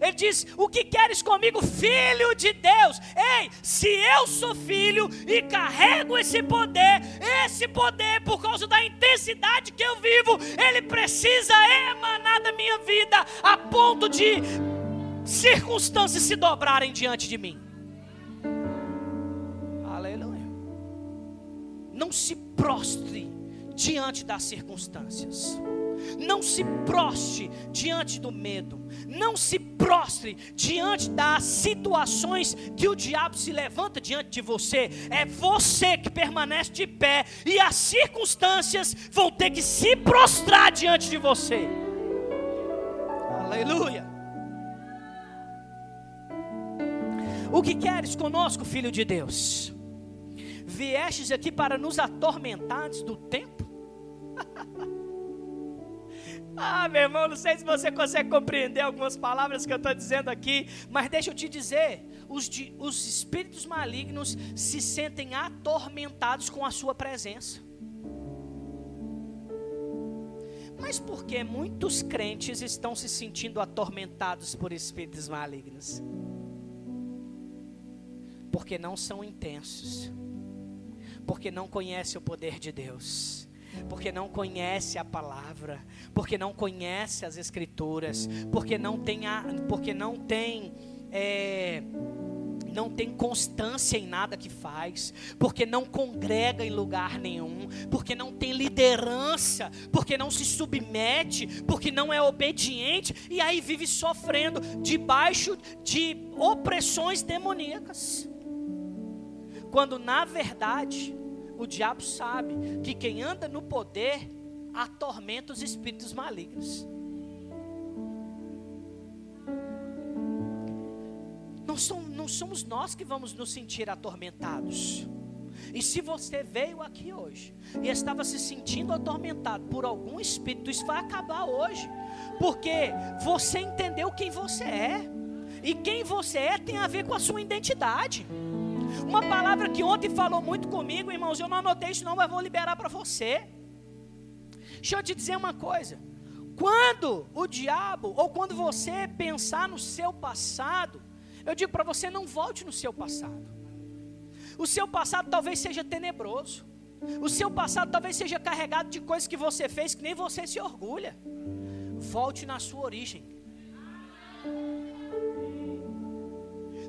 Ele diz: O que queres comigo, filho de Deus? Ei, se eu sou filho e carrego esse poder, esse poder, por causa da intensidade que eu vivo, ele precisa emanar da minha vida a ponto de circunstâncias se dobrarem diante de mim. Não se prostre diante das circunstâncias. Não se prostre diante do medo. Não se prostre diante das situações que o diabo se levanta diante de você. É você que permanece de pé e as circunstâncias vão ter que se prostrar diante de você. Aleluia. O que queres conosco, filho de Deus? Viestes aqui para nos atormentar antes do tempo? [LAUGHS] Ah, meu irmão, não sei se você consegue compreender algumas palavras que eu estou dizendo aqui, mas deixa eu te dizer: os, os espíritos malignos se sentem atormentados com a sua presença. Mas por que muitos crentes estão se sentindo atormentados por espíritos malignos? Porque não são intensos, porque não conhecem o poder de Deus porque não conhece a palavra, porque não conhece as escrituras, porque não tem, a, porque não tem é, não tem constância em nada que faz, porque não congrega em lugar nenhum, porque não tem liderança, porque não se submete, porque não é obediente, e aí vive sofrendo debaixo de opressões demoníacas. Quando na verdade o diabo sabe que quem anda no poder atormenta os espíritos malignos. Não, somos, não somos nós que vamos nos sentir atormentados. E se você veio aqui hoje e estava se sentindo atormentado por algum espírito, isso vai acabar hoje, porque você entendeu quem você é, e quem você é tem a ver com a sua identidade. Uma palavra que ontem falou muito comigo, irmãos, eu não anotei isso não, mas vou liberar para você. Deixa eu te dizer uma coisa. Quando o diabo, ou quando você pensar no seu passado, eu digo para você, não volte no seu passado. O seu passado talvez seja tenebroso. O seu passado talvez seja carregado de coisas que você fez que nem você se orgulha. Volte na sua origem.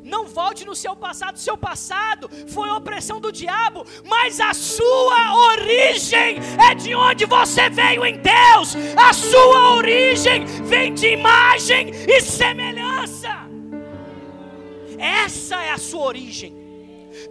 Não volte no seu passado. Seu passado foi opressão do diabo, mas a sua origem é de onde você veio em Deus. A sua origem vem de imagem e semelhança. Essa é a sua origem.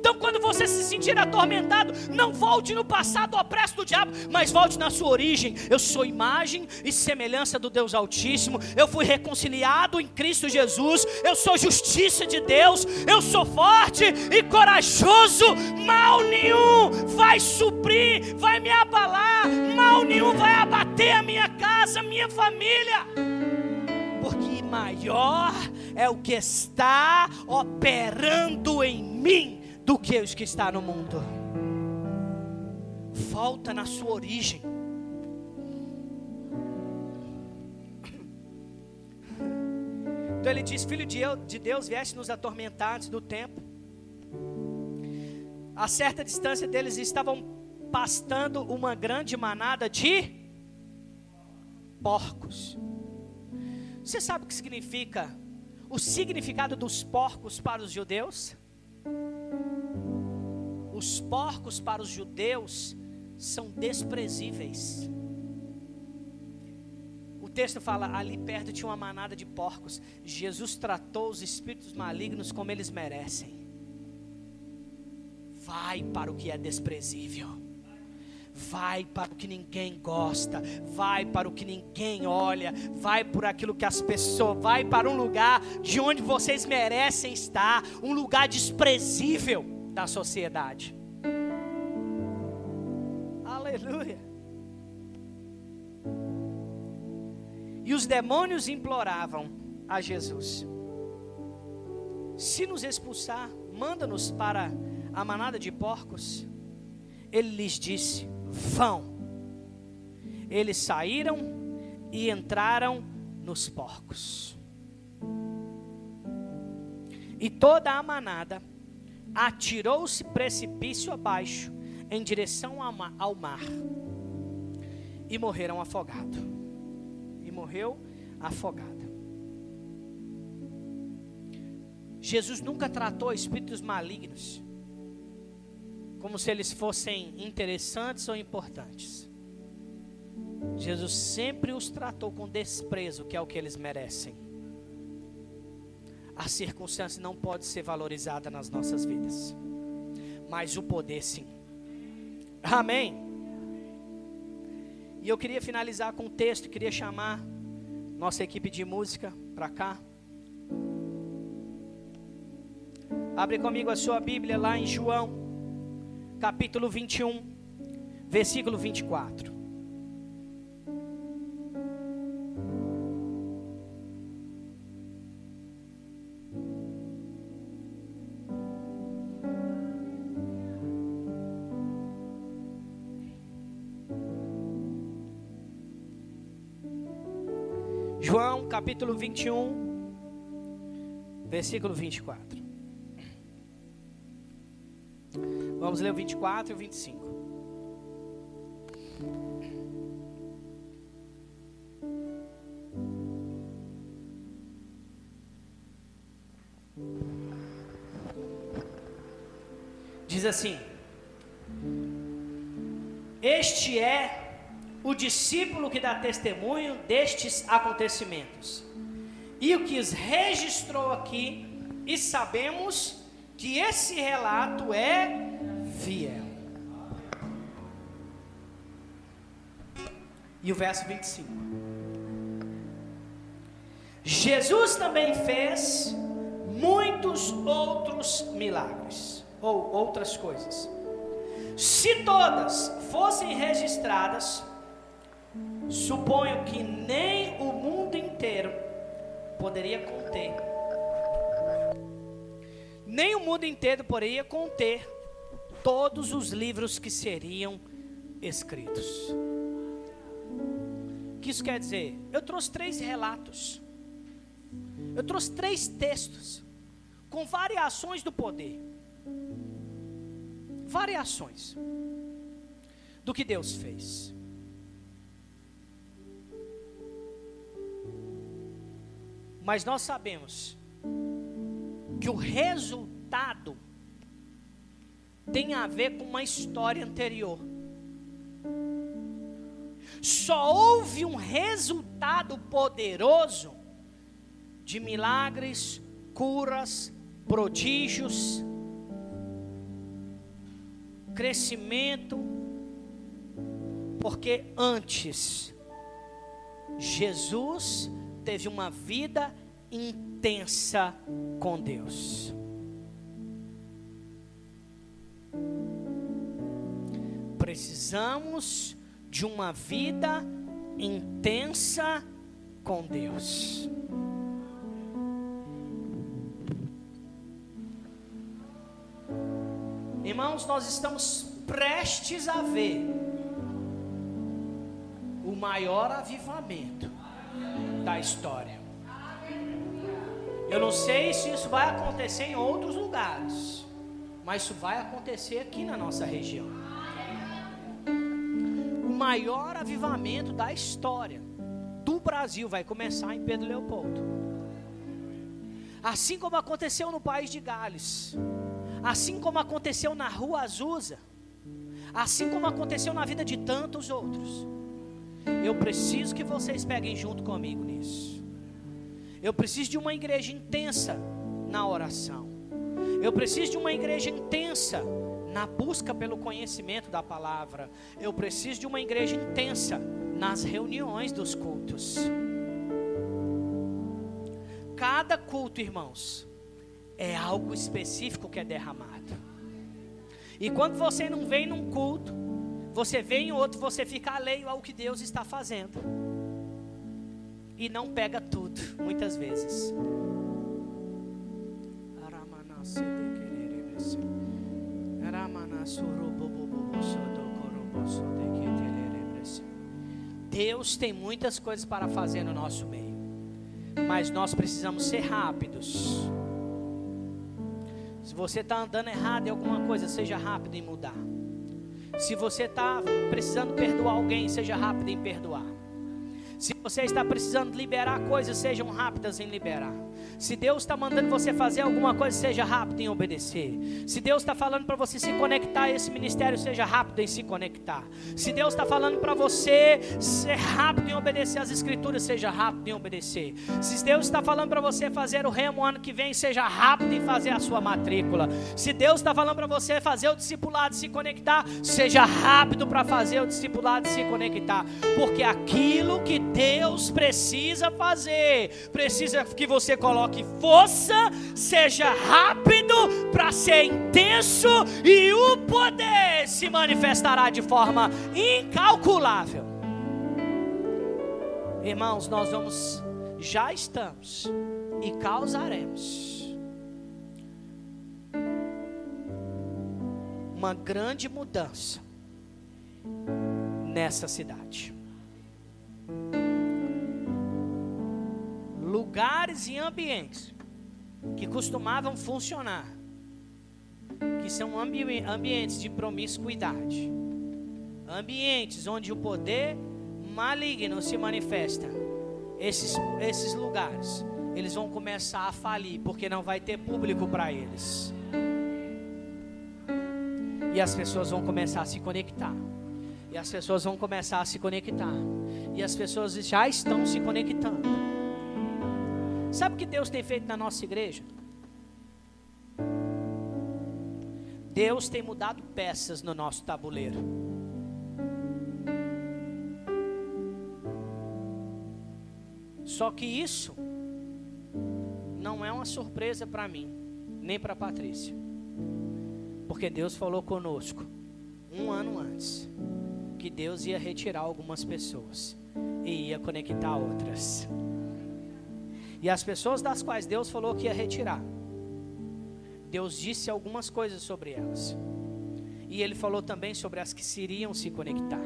Então, quando você se sentir atormentado, não volte no passado opresso do diabo, mas volte na sua origem. Eu sou imagem e semelhança do Deus Altíssimo. Eu fui reconciliado em Cristo Jesus. Eu sou justiça de Deus. Eu sou forte e corajoso. Mal nenhum vai suprir, vai me abalar. Mal nenhum vai abater a minha casa, a minha família. Porque maior é o que está operando em mim do que os que está no mundo. Volta na sua origem. Então ele diz: Filho de Deus, vieste nos atormentar antes do tempo. A certa distância deles estavam pastando uma grande manada de porcos. Você sabe o que significa o significado dos porcos para os judeus? Os porcos para os judeus são desprezíveis. O texto fala: ali perto tinha uma manada de porcos. Jesus tratou os espíritos malignos como eles merecem. Vai para o que é desprezível. Vai para o que ninguém gosta, vai para o que ninguém olha, vai por aquilo que as pessoas, vai para um lugar de onde vocês merecem estar, um lugar desprezível da sociedade. Aleluia. E os demônios imploravam a Jesus: Se nos expulsar, manda-nos para a manada de porcos. Ele lhes disse: Vão. Eles saíram e entraram nos porcos. E toda a manada atirou-se precipício abaixo em direção ao mar e morreram afogados. E morreu afogada. Jesus nunca tratou espíritos malignos como se eles fossem interessantes ou importantes. Jesus sempre os tratou com desprezo, que é o que eles merecem. A circunstância não pode ser valorizada nas nossas vidas, mas o poder sim. Amém. E eu queria finalizar com um texto, queria chamar nossa equipe de música para cá. Abre comigo a sua Bíblia lá em João, capítulo 21, versículo 24. João capítulo 21, versículo 24. Vamos ler o 24 e o 25. Diz assim: Este é o discípulo que dá testemunho destes acontecimentos. E o que os registrou aqui, e sabemos que esse relato é E o verso 25. Jesus também fez muitos outros milagres, ou outras coisas. Se todas fossem registradas, Suponho que nem o mundo inteiro poderia conter. Nem o mundo inteiro poderia conter todos os livros que seriam escritos. Que isso quer dizer? Eu trouxe três relatos. Eu trouxe três textos com variações do poder. Variações do que Deus fez. Mas nós sabemos que o resultado tem a ver com uma história anterior. Só houve um resultado poderoso de milagres, curas, prodígios, crescimento, porque antes Jesus teve uma vida intensa com Deus. Precisamos de uma vida intensa com Deus. Irmãos, nós estamos prestes a ver o maior avivamento da história. Eu não sei se isso vai acontecer em outros lugares, mas isso vai acontecer aqui na nossa região. Maior avivamento da história do Brasil vai começar em Pedro Leopoldo. Assim como aconteceu no país de Gales, assim como aconteceu na Rua Azusa, assim como aconteceu na vida de tantos outros. Eu preciso que vocês peguem junto comigo nisso. Eu preciso de uma igreja intensa na oração. Eu preciso de uma igreja intensa na busca pelo conhecimento da palavra. Eu preciso de uma igreja intensa nas reuniões dos cultos. Cada culto, irmãos, é algo específico que é derramado. E quando você não vem num culto, você vê em outro, você fica alheio ao que Deus está fazendo. E não pega tudo, muitas vezes. Deus tem muitas coisas para fazer no nosso meio, mas nós precisamos ser rápidos Se você está andando errado em alguma coisa, seja rápido em mudar. Se você está precisando perdoar alguém, seja rápido em perdoar. Se você está precisando liberar coisas, sejam rápidas em liberar. Se Deus está mandando você fazer alguma coisa, seja rápido em obedecer. Se Deus está falando para você se conectar a esse ministério, seja rápido em se conectar. Se Deus está falando para você ser rápido em obedecer as escrituras, seja rápido em obedecer. Se Deus está falando para você fazer o remo ano que vem, seja rápido em fazer a sua matrícula. Se Deus está falando para você fazer o discipulado se conectar, seja rápido para fazer o discipulado se conectar. Porque aquilo que Deus precisa fazer, precisa que você coloque força, seja rápido para ser intenso e o poder se manifestará de forma incalculável. Irmãos, nós vamos, já estamos e causaremos uma grande mudança nessa cidade. Lugares e ambientes que costumavam funcionar, que são ambi ambientes de promiscuidade, ambientes onde o poder maligno se manifesta, esses, esses lugares, eles vão começar a falir, porque não vai ter público para eles. E as pessoas vão começar a se conectar. E as pessoas vão começar a se conectar. E as pessoas já estão se conectando. Sabe o que Deus tem feito na nossa igreja? Deus tem mudado peças no nosso tabuleiro. Só que isso não é uma surpresa para mim, nem para Patrícia. Porque Deus falou conosco um ano antes que Deus ia retirar algumas pessoas e ia conectar outras. E as pessoas das quais Deus falou que ia retirar, Deus disse algumas coisas sobre elas. E Ele falou também sobre as que iriam se conectar.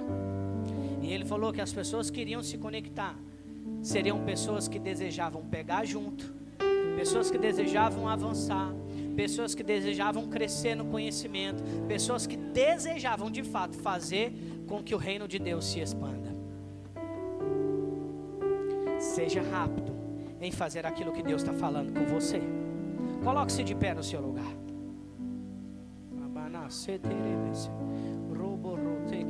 E Ele falou que as pessoas que iriam se conectar seriam pessoas que desejavam pegar junto, pessoas que desejavam avançar, pessoas que desejavam crescer no conhecimento, pessoas que desejavam de fato fazer com que o reino de Deus se expanda. Seja rápido em fazer aquilo que Deus está falando com você. Coloque-se de pé no seu lugar. Robo rote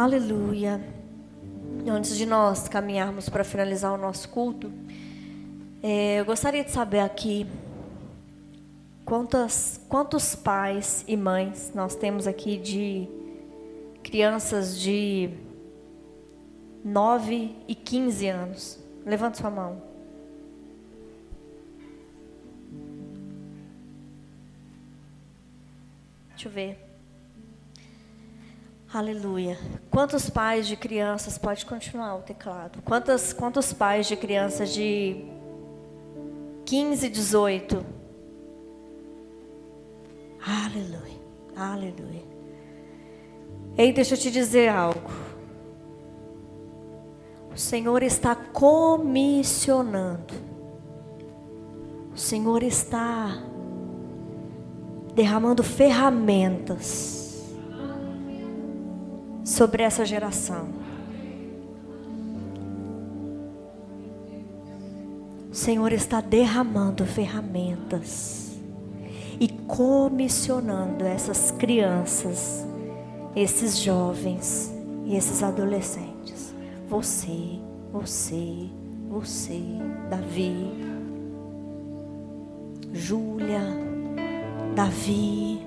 Aleluia. Antes de nós caminharmos para finalizar o nosso culto, é, eu gostaria de saber aqui quantas, quantos pais e mães nós temos aqui de crianças de 9 e 15 anos. Levante sua mão. Deixa eu ver. Aleluia. Quantos pais de crianças, pode continuar o teclado. Quantos, quantos pais de crianças de 15, 18? Aleluia. Aleluia. Ei, deixa eu te dizer algo. O Senhor está comissionando. O Senhor está derramando ferramentas sobre essa geração. O Senhor está derramando ferramentas e comissionando essas crianças, esses jovens e esses adolescentes. Você, você, você, Davi, Júlia, Davi,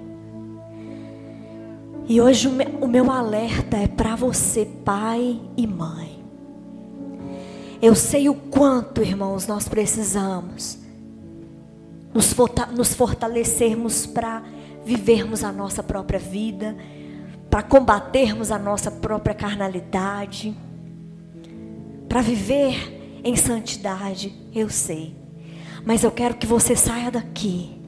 E hoje o meu, alerta é para você, pai e mãe. Eu sei o quanto, irmãos, nós precisamos nos fortalecermos para vivermos a nossa própria vida, para combatermos a nossa própria carnalidade, para viver em santidade. Eu sei, mas eu quero que você saia daqui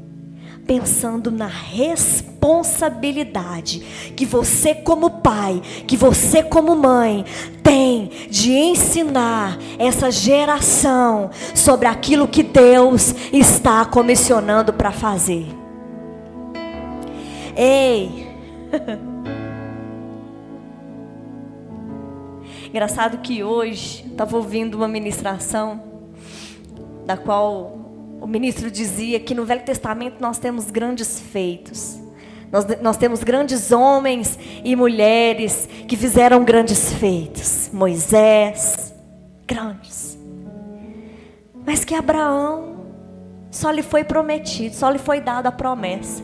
pensando na responsabilidade que você, como pai, que você, como mãe, tem de ensinar essa geração sobre aquilo que Deus está comissionando para fazer. Ei! [LAUGHS] Engraçado que hoje estava ouvindo uma ministração da qual o ministro dizia que no Velho Testamento nós temos grandes feitos. Nós, nós temos grandes homens e mulheres que fizeram grandes feitos. Moisés, grandes. Mas que Abraão só lhe foi prometido, só lhe foi dada a promessa.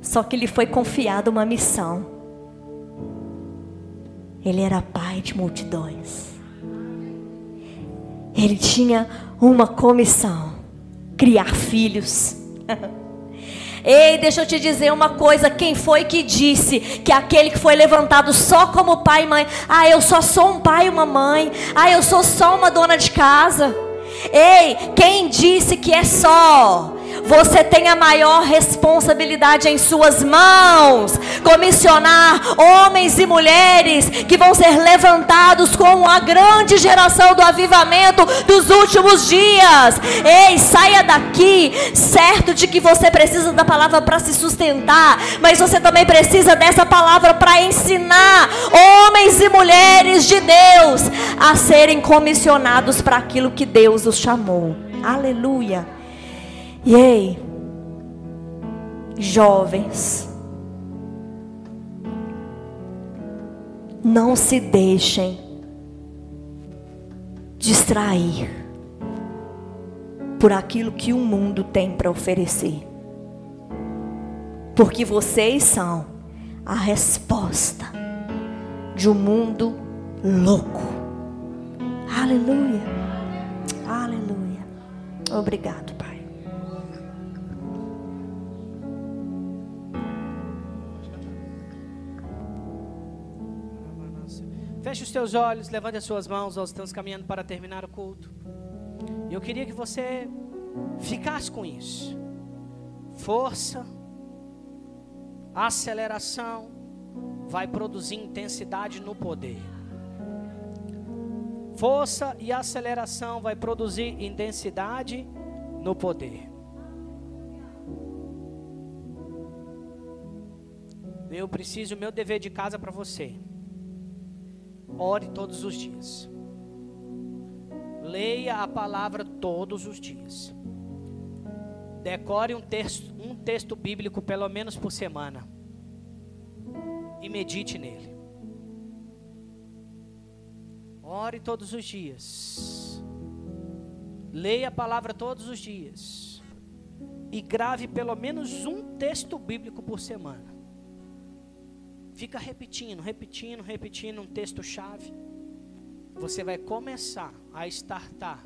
Só que lhe foi confiada uma missão. Ele era pai de multidões. Ele tinha uma comissão: criar filhos. [LAUGHS] Ei, deixa eu te dizer uma coisa: quem foi que disse que aquele que foi levantado só como pai e mãe, ah, eu só sou um pai e uma mãe, ah, eu sou só uma dona de casa? Ei, quem disse que é só? Você tem a maior responsabilidade em suas mãos. Comissionar homens e mulheres que vão ser levantados com a grande geração do avivamento dos últimos dias. Ei, saia daqui, certo de que você precisa da palavra para se sustentar, mas você também precisa dessa palavra para ensinar homens e mulheres de Deus a serem comissionados para aquilo que Deus os chamou. Aleluia. E ei, jovens, não se deixem distrair por aquilo que o mundo tem para oferecer. Porque vocês são a resposta de um mundo louco. Aleluia. Aleluia. Obrigado, Feche os teus olhos, levante as suas mãos, nós estamos caminhando para terminar o culto. E eu queria que você ficasse com isso. Força, aceleração, vai produzir intensidade no poder. Força e aceleração vai produzir intensidade no poder. Eu preciso, meu dever de casa para você. Ore todos os dias. Leia a palavra todos os dias. Decore um texto, um texto bíblico pelo menos por semana. E medite nele. Ore todos os dias. Leia a palavra todos os dias. E grave pelo menos um texto bíblico por semana. Fica repetindo, repetindo, repetindo um texto-chave. Você vai começar a startar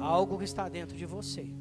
algo que está dentro de você.